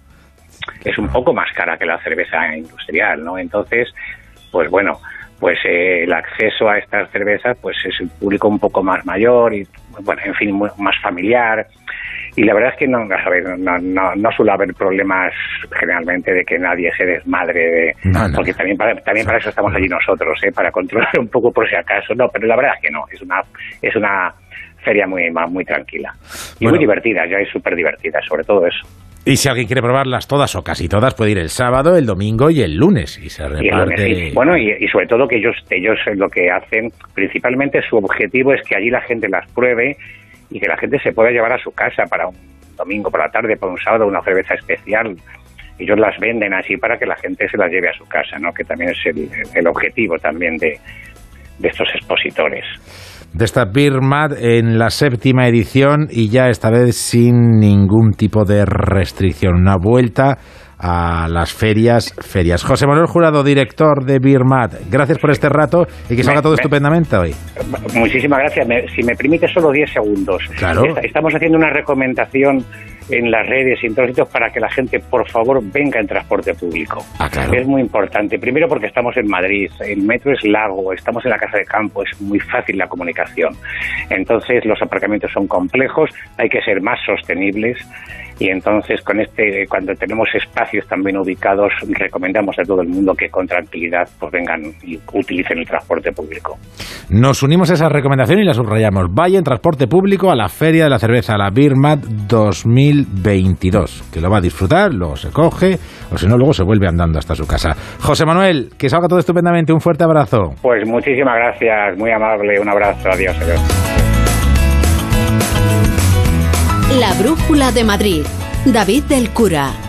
es un poco más cara que la cerveza industrial, ¿no? Entonces, pues bueno, pues eh, el acceso a estas cervezas pues es un público un poco más mayor y, bueno, en fin, mu- más familiar. Y la verdad es que no, a ver, no, no, no suele haber problemas generalmente de que nadie se desmadre, de, porque también para, también para eso estamos allí nosotros, ¿eh? para controlar un poco por si acaso. No, pero la verdad es que no, es una, es una feria muy, muy tranquila y Bueno. muy divertida, ya es súper divertida, sobre todo eso. Y si alguien quiere probarlas todas o casi todas, puede ir el sábado, el domingo y el lunes. Y se reparte. Bueno, y, y sobre todo que ellos, ellos lo que hacen, principalmente su objetivo es que allí la gente las pruebe y que la gente se pueda llevar a su casa para un domingo por la tarde, para un sábado, una cerveza especial. Ellos las venden así para que la gente se las lleve a su casa, ¿no? Que también es el, el objetivo también de, de estos expositores. De esta Beer Mat en la séptima edición y ya esta vez sin ningún tipo de restricción. Una vuelta a las ferias, ferias. José Manuel Jurado, director de Beer Mat, gracias por este rato y que salga todo me- estupendamente hoy. Muchísimas gracias. Me- si me permite solo 10 segundos. Claro. Est- Estamos haciendo una recomendación en las redes y en todos los sitios para que la gente, por favor, venga en transporte público. Es muy importante. Primero porque estamos en Madrid, el metro es largo, estamos en la casa de campo, es muy fácil la comunicación. Entonces los aparcamientos son complejos, hay que ser más sostenibles y entonces con este, cuando tenemos espacios también ubicados, recomendamos a todo el mundo que con tranquilidad pues vengan y utilicen el transporte público. Nos unimos a esa recomendación y la subrayamos. Vaya en transporte público a la Feria de la Cerveza, la Beer Mat 2022. Que lo va a disfrutar, lo se coge, o si no, luego se vuelve andando hasta su casa. José Manuel, que salga todo estupendamente. Un fuerte abrazo. Pues muchísimas gracias, muy amable, un abrazo, adiós. adiós. La Brújula de Madrid. David del Cura.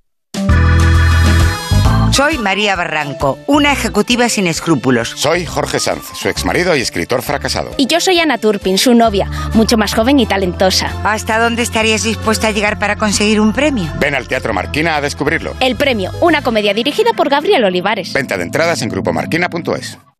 Soy María Barranco, una ejecutiva sin escrúpulos. Soy Jorge Sanz, su exmarido y escritor fracasado. Y yo soy Ana Turpin, su novia, mucho más joven y talentosa. ¿Hasta dónde estarías dispuesta a llegar para conseguir un premio? Ven al Teatro Marquina a descubrirlo. El premio, una comedia dirigida por Gabriel Olivares. Venta de entradas en grupomarquina.es.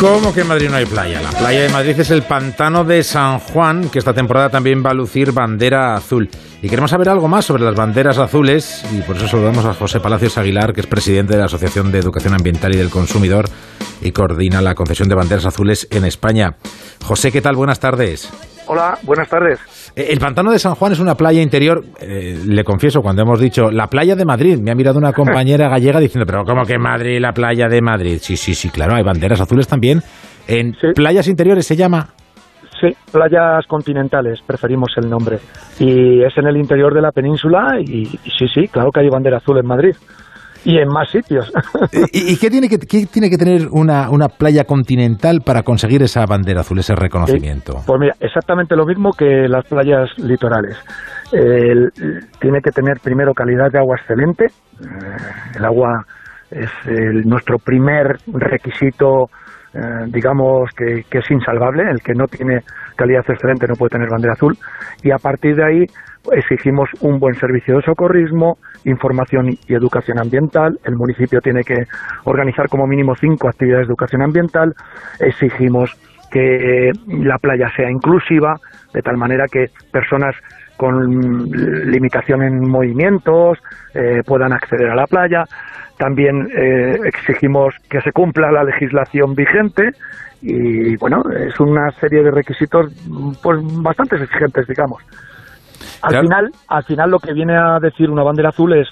¿Cómo que en Madrid no hay playa? La playa de Madrid es el pantano de San Juan, que esta temporada también va a lucir bandera azul. Y queremos saber algo más sobre las banderas azules, y por eso saludamos a José Palacios Aguilar, que es presidente de la Asociación de Educación Ambiental y del Consumidor y coordina la concesión de banderas azules en España. José, ¿qué tal? Buenas tardes. Hola, buenas tardes. Eh, El pantano de San Juan es una playa interior, eh, le confieso, cuando hemos dicho la playa de Madrid, me ha mirado una compañera gallega diciendo, pero ¿cómo que Madrid, la playa de Madrid? Sí, sí, sí, claro, hay banderas azules también. En playas interiores se llama. Sí, playas continentales, preferimos el nombre. Y es en el interior de la península y, y sí, sí, claro que hay bandera azul en Madrid. Y en más sitios. ¿Y, qué, tiene que, tiene que tener una, una playa continental para conseguir esa bandera azul, ese reconocimiento? pues mira, exactamente lo mismo que las playas litorales. tiene que tener primero calidad de agua excelente. Eh, el agua es nuestro primer requisito, eh, digamos, que, que es insalvable. El que no tiene calidad excelente no puede tener bandera azul. Y a partir de ahí exigimos un buen servicio de socorrismo, información y educación ambiental. El municipio tiene que organizar como mínimo cinco actividades de educación ambiental. Exigimos que la playa sea inclusiva, de tal manera que personas con limitación en movimientos eh, puedan acceder a la playa. También eh, exigimos que se cumpla la legislación vigente y bueno, es una serie de requisitos pues bastante exigentes, digamos. Al final, al final lo que viene a decir una bandera azul es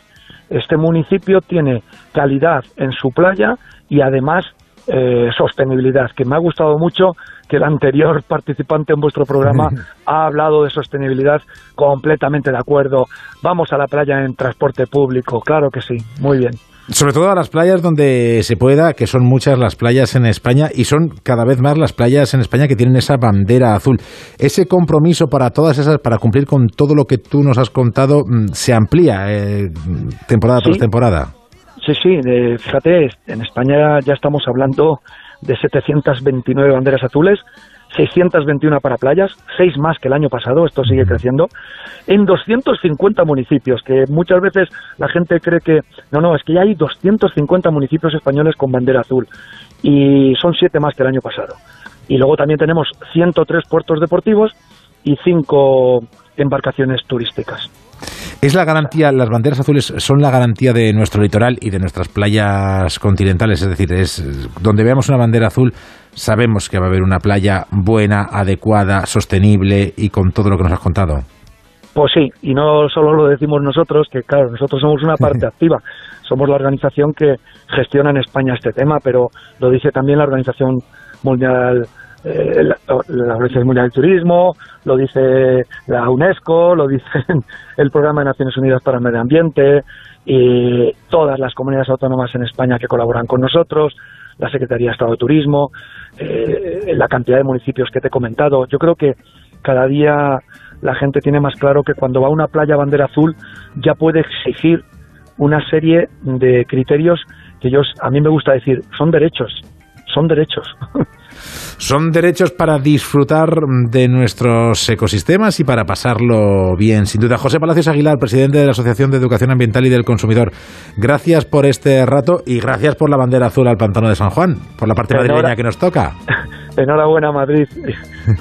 este municipio tiene calidad en su playa y además eh, sostenibilidad, que me ha gustado mucho que el anterior participante en vuestro programa ha hablado de sostenibilidad completamente de acuerdo. Vamos a la playa en transporte público, claro que sí, muy bien. Sobre todo a las playas donde se pueda, que son muchas las playas en España y son cada vez más las playas en España que tienen esa bandera azul. Ese compromiso para todas esas, para cumplir con todo lo que tú nos has contado, mm, se amplía eh, temporada tras temporada. Sí, sí, fíjate, en España ya estamos hablando de 729 banderas azules 621 para playas, 6 más que el año pasado, esto sigue creciendo, en 250 municipios, que muchas veces la gente cree que, no, no, es que ya hay 250 municipios españoles con bandera azul, y son 7 más que el año pasado. Y luego también tenemos 103 puertos deportivos y 5 embarcaciones turísticas. Es la garantía, las banderas azules son la garantía de nuestro litoral y de nuestras playas continentales, es decir, es donde veamos una bandera azul sabemos que va a haber una playa buena, adecuada, sostenible y con todo lo que nos has contado. Pues sí, y no solo lo decimos nosotros, que claro, nosotros somos una parte activa, somos la organización que gestiona en España este tema, pero lo dice también la Organización Mundial eh, la, Organización Mundial del Turismo, lo dice la UNESCO, lo dice el Programa de Naciones Unidas para el Medio Ambiente y todas las comunidades autónomas en España que colaboran con nosotros, la Secretaría de Estado de Turismo, eh, la cantidad de municipios que te he comentado. Yo creo que cada día la gente tiene más claro que cuando va a una playa bandera azul ya puede exigir una serie de criterios que ellos, a mí me gusta decir, son derechos, son derechos. Son derechos para disfrutar de nuestros ecosistemas y para pasarlo bien, sin duda. José Palacios Aguilar, presidente de la Asociación de Educación Ambiental y del Consumidor. Gracias por este rato y gracias por la bandera azul al pantano de San Juan, por la parte madrileña que nos toca. Enhorabuena, Madrid.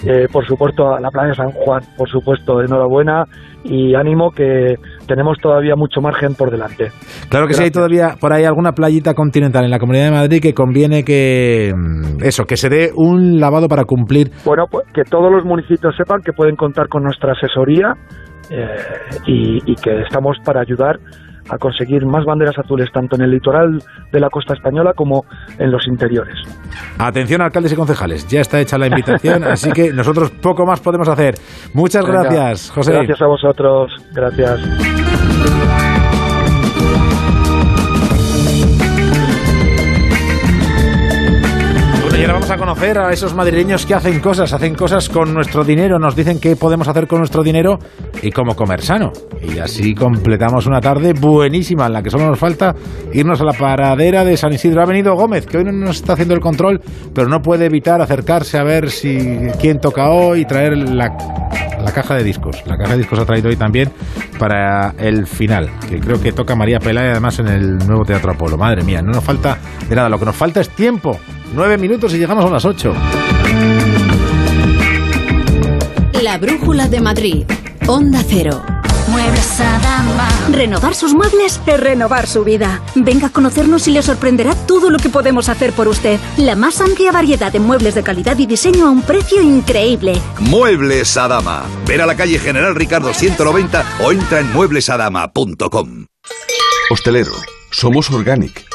Eh, por supuesto, a la playa de San Juan, por supuesto, enhorabuena y ánimo que tenemos todavía mucho margen por delante. Claro que sí, hay todavía por ahí alguna playita continental en la Comunidad de Madrid que conviene que mm, eso, que se dé un lavado para cumplir. Bueno, pues que todos los municipios sepan que pueden contar con nuestra asesoría eh, y que estamos para ayudar a conseguir más banderas azules tanto en el litoral de la costa española como en los interiores. Atención, alcaldes y concejales, ya está hecha la invitación, así que nosotros poco más podemos hacer. Muchas gracias, José. Gracias a vosotros, gracias. Ahora vamos a conocer a esos madrileños que hacen cosas, hacen cosas con nuestro dinero, nos dicen qué podemos hacer con nuestro dinero y cómo comer sano. Y así completamos una tarde buenísima en la que solo nos falta irnos a la paradera de San Isidro. Ha venido Gómez, que hoy no nos está haciendo el control, pero no puede evitar acercarse a ver si quién toca hoy y traer la, la caja de discos. La caja de discos ha traído hoy también para el final, que creo que toca María Pelay además en el nuevo Teatro Apolo. Madre mía, no nos falta de nada, lo que nos falta es tiempo Nueve minutos y llegamos a las ocho. La Brújula de Madrid. Onda Cero. Muebles Adama. Renovar sus muebles es renovar su vida. Venga a conocernos y le sorprenderá todo lo que podemos hacer por usted. La más amplia variedad de muebles de calidad y diseño a un precio increíble. Muebles Adama. Ver a la calle General Ricardo 190 o entra en mueblesadama.com. Hostelero. Somos Organic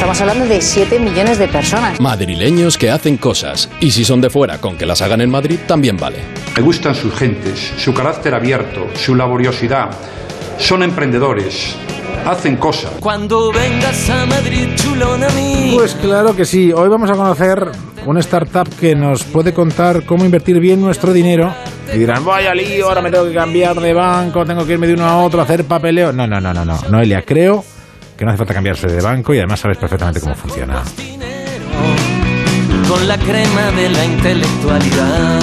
Estamos hablando de 7 millones de personas. Madrileños que hacen cosas. Y si son de fuera, con que las hagan en Madrid, también vale. Me gustan sus gentes, su carácter abierto, su laboriosidad. Son emprendedores. Hacen cosas. Cuando vengas a Madrid, chulón a mí. Pues claro que sí. Hoy vamos a conocer una startup que nos puede contar cómo invertir bien nuestro dinero. Y dirán, vaya lío, ahora me tengo que cambiar de banco, tengo que irme de uno a otro, hacer papeleo. No, no, no, no, no. Noelia, creo que no hace falta cambiarse de banco y además sabes perfectamente cómo funciona. Con la crema de la intelectualidad.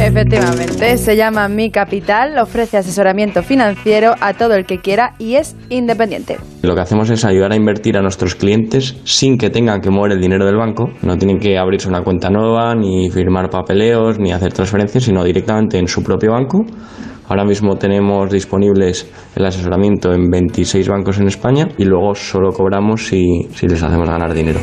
Efectivamente, se llama Mi Capital, ofrece asesoramiento financiero a todo el que quiera y es independiente. Lo que hacemos es ayudar a invertir a nuestros clientes sin que tengan que mover el dinero del banco. No tienen que abrirse una cuenta nueva, ni firmar papeleos, ni hacer transferencias, sino directamente en su propio banco. Ahora mismo tenemos disponibles el asesoramiento en 26 bancos en España y luego solo cobramos si, si les hacemos ganar dinero.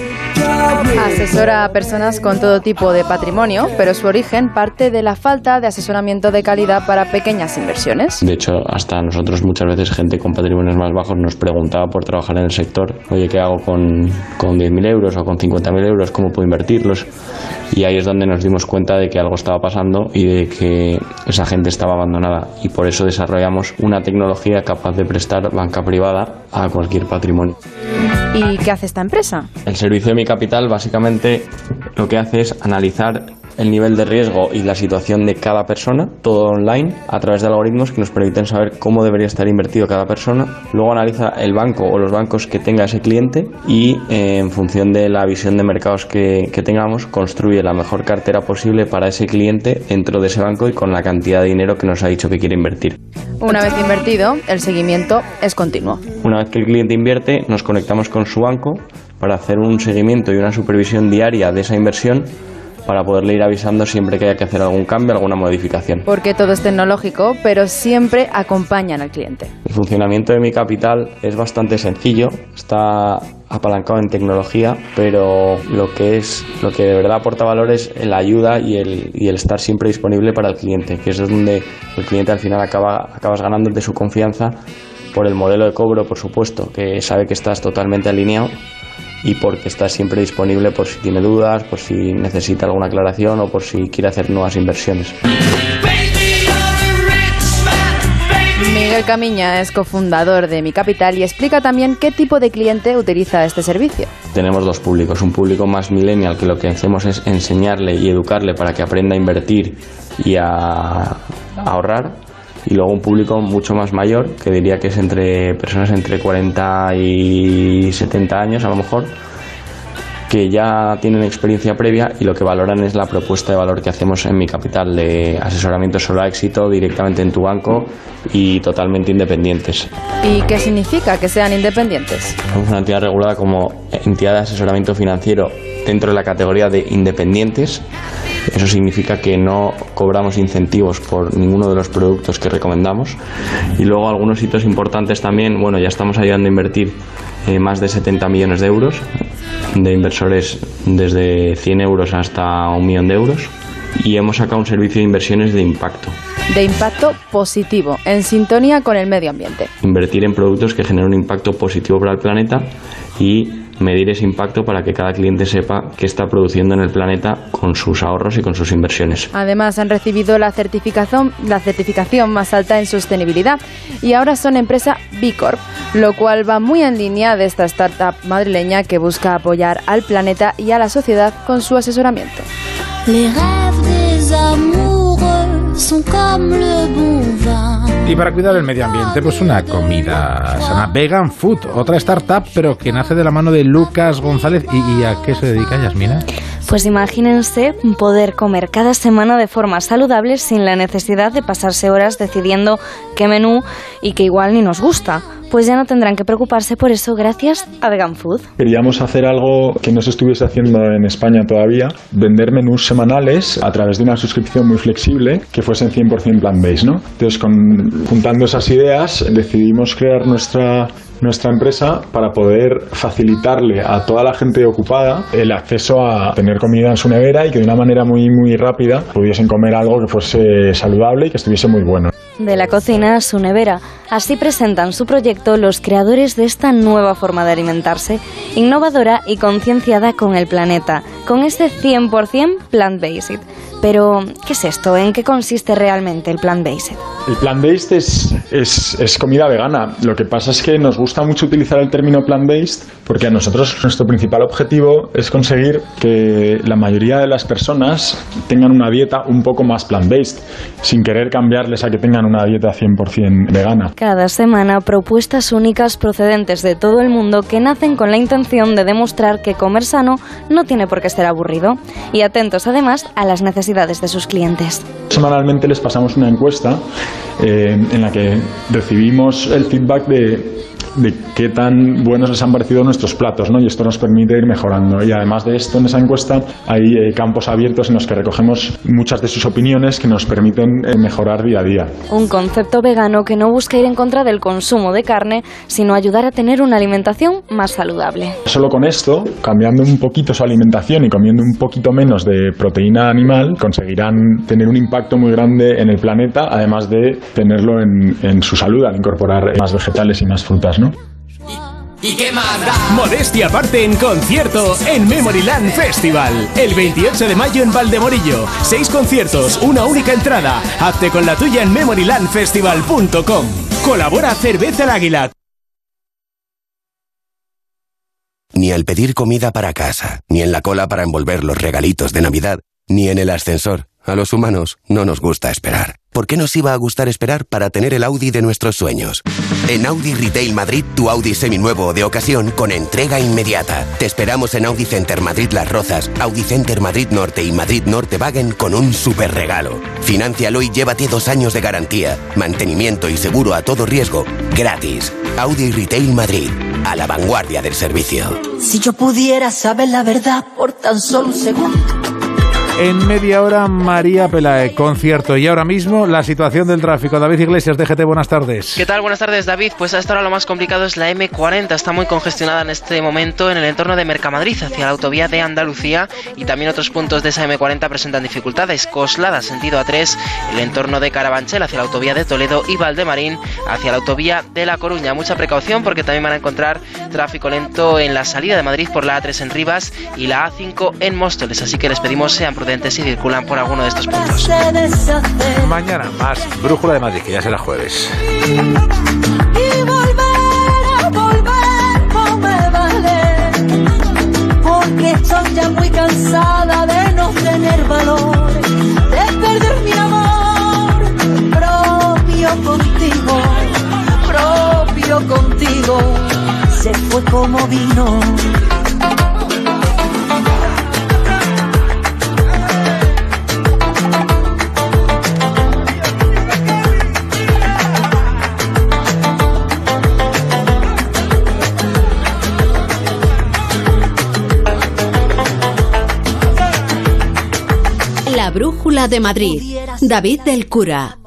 Asesora a personas con todo tipo de patrimonio, pero su origen parte de la falta de asesoramiento de calidad para pequeñas inversiones. De hecho, hasta nosotros muchas veces gente con patrimonios más bajos nos preguntaba por trabajar en el sector, oye, ¿qué hago con, con 10.000 euros o con 50.000 euros? ¿Cómo puedo invertirlos? Y ahí es donde nos dimos cuenta de que algo estaba pasando y de que esa gente estaba abandonada. Y por eso desarrollamos una tecnología capaz de prestar banca privada a cualquier patrimonio. ¿Y qué hace esta empresa? El servicio de mi capital básicamente lo que hace es analizar el nivel de riesgo y la situación de cada persona, todo online, a través de algoritmos que nos permiten saber cómo debería estar invertido cada persona. Luego analiza el banco o los bancos que tenga ese cliente y eh, en función de la visión de mercados que, que tengamos, construye la mejor cartera posible para ese cliente dentro de ese banco y con la cantidad de dinero que nos ha dicho que quiere invertir. Una vez invertido, el seguimiento es continuo. Una vez que el cliente invierte, nos conectamos con su banco para hacer un seguimiento y una supervisión diaria de esa inversión para poderle ir avisando siempre que haya que hacer algún cambio, alguna modificación. Porque todo es tecnológico, pero siempre acompañan al cliente. El funcionamiento de mi capital es bastante sencillo, está apalancado en tecnología, pero lo que es lo que de verdad aporta valor es la ayuda y el, y el estar siempre disponible para el cliente, que es donde el cliente al final acaba acabas ganando de su confianza por el modelo de cobro, por supuesto, que sabe que estás totalmente alineado y porque está siempre disponible por si tiene dudas, por si necesita alguna aclaración o por si quiere hacer nuevas inversiones. Miguel Camiña es cofundador de Mi Capital y explica también qué tipo de cliente utiliza este servicio. Tenemos dos públicos, un público más millennial que lo que hacemos es enseñarle y educarle para que aprenda a invertir y a ahorrar y luego un público mucho más mayor, que diría que es entre personas entre 40 y 70 años a lo mejor, que ya tienen experiencia previa y lo que valoran es la propuesta de valor que hacemos en mi capital de asesoramiento solo a éxito directamente en tu banco y totalmente independientes. ¿Y qué significa que sean independientes? Somos una entidad regulada como entidad de asesoramiento financiero dentro de la categoría de independientes. Eso significa que no cobramos incentivos por ninguno de los productos que recomendamos. Y luego algunos hitos importantes también, bueno, ya estamos ayudando a invertir eh, más de 70 millones de euros de inversores desde 100 euros hasta un millón de euros y hemos sacado un servicio de inversiones de impacto. De impacto positivo, en sintonía con el medio ambiente. Invertir en productos que generen un impacto positivo para el planeta y medir ese impacto para que cada cliente sepa qué está produciendo en el planeta con sus ahorros y con sus inversiones. Además, han recibido la certificación, la certificación más alta en sostenibilidad y ahora son empresa B Corp, lo cual va muy en línea de esta startup madrileña que busca apoyar al planeta y a la sociedad con su asesoramiento. Y para cuidar el medio ambiente, pues una comida sana. Vegan Food, otra startup, pero que nace de la mano de Lucas González. ¿Y, y a qué se dedica Yasmina? Pues imagínense poder comer cada semana de forma saludable sin la necesidad de pasarse horas decidiendo qué menú y que igual ni nos gusta. Pues ya no tendrán que preocuparse por eso gracias a Vegan Food. Queríamos hacer algo que no se estuviese haciendo en España todavía, vender menús semanales a través de una suscripción muy flexible que fuesen 100% plant-based, ¿no? Entonces, con, juntando esas ideas, decidimos crear nuestra nuestra empresa para poder facilitarle a toda la gente ocupada el acceso a tener comida en su nevera y que de una manera muy muy rápida pudiesen comer algo que fuese saludable y que estuviese muy bueno. De la cocina a su nevera. Así presentan su proyecto los creadores de esta nueva forma de alimentarse, innovadora y concienciada con el planeta, con este 100% plant-based. Pero, ¿qué es esto? ¿En qué consiste realmente el plant-based? El plant-based es, es, es, comida vegana. Lo que pasa es que nos gusta mucho utilizar el término plant-based porque a nosotros nuestro principal objetivo es conseguir que la mayoría de las personas tengan una dieta un poco más plant-based, sin querer cambiarles a que tengan una dieta 100% vegana. Cada semana propuestas únicas procedentes de todo el mundo que nacen con la intención de demostrar que comer sano no tiene por qué ser aburrido y atentos además a las necesidades de sus clientes. Semanalmente les pasamos una encuesta eh, en la que recibimos el feedback de de qué tan buenos les han parecido nuestros platos, ¿no? Y esto nos permite ir mejorando. Y además de esto, en esa encuesta hay eh, campos abiertos en los que recogemos muchas de sus opiniones que nos permiten eh, mejorar día a día. Un concepto vegano que no busca ir en contra del consumo de carne, sino ayudar a tener una alimentación más saludable. Solo con esto, cambiando un poquito su alimentación y comiendo un poquito menos de proteína animal, conseguirán tener un impacto muy grande en el planeta, además de tenerlo en, en su salud al incorporar más vegetales y más frutas, ¿no? ¿Y qué más da? Modestia aparte en concierto en Memoryland Festival. El 28 de mayo en Valdemorillo. Seis conciertos, una única entrada. Hazte con la tuya en memorylandfestival.com. Colabora Cerveza el Águila. Ni al pedir comida para casa, ni en la cola para envolver los regalitos de Navidad, ni en el ascensor. A los humanos no nos gusta esperar. ¿Por qué nos iba a gustar esperar para tener el Audi de nuestros sueños? En Audi Retail Madrid, tu Audi seminuevo de ocasión con entrega inmediata. Te esperamos en Audi Center Madrid Las Rozas, Audi Center Madrid Norte y Madrid Norte Wagen con un super regalo. Financialo y llévate dos años de garantía, mantenimiento y seguro a todo riesgo, gratis. Audi Retail Madrid, a la vanguardia del servicio. Si yo pudiera saber la verdad por tan solo un segundo. En media hora, María Pelae, concierto. Y ahora mismo, la situación del tráfico. David Iglesias, DGT, buenas tardes. ¿Qué tal? Buenas tardes, David. Pues a esta hora lo más complicado es la M40. Está muy congestionada en este momento en el entorno de Mercamadrid, hacia la autovía de Andalucía. Y también otros puntos de esa M40 presentan dificultades. Coslada, sentido A3, el entorno de Carabanchel, hacia la autovía de Toledo. Y Valdemarín, hacia la autovía de La Coruña. Mucha precaución porque también van a encontrar tráfico lento en la salida de Madrid por la A3 en Rivas y la A5 en Móstoles. Así que les pedimos sean prudentes y circulan por alguno de estos puntos. Mañana más Brújula de Madrid, que ya será jueves. Y volver a volver no me vale. Porque estoy ya muy cansada de no tener valor. De perder mi amor propio contigo. Propio contigo. Se fue como vino. Brújula de Madrid. David del Cura.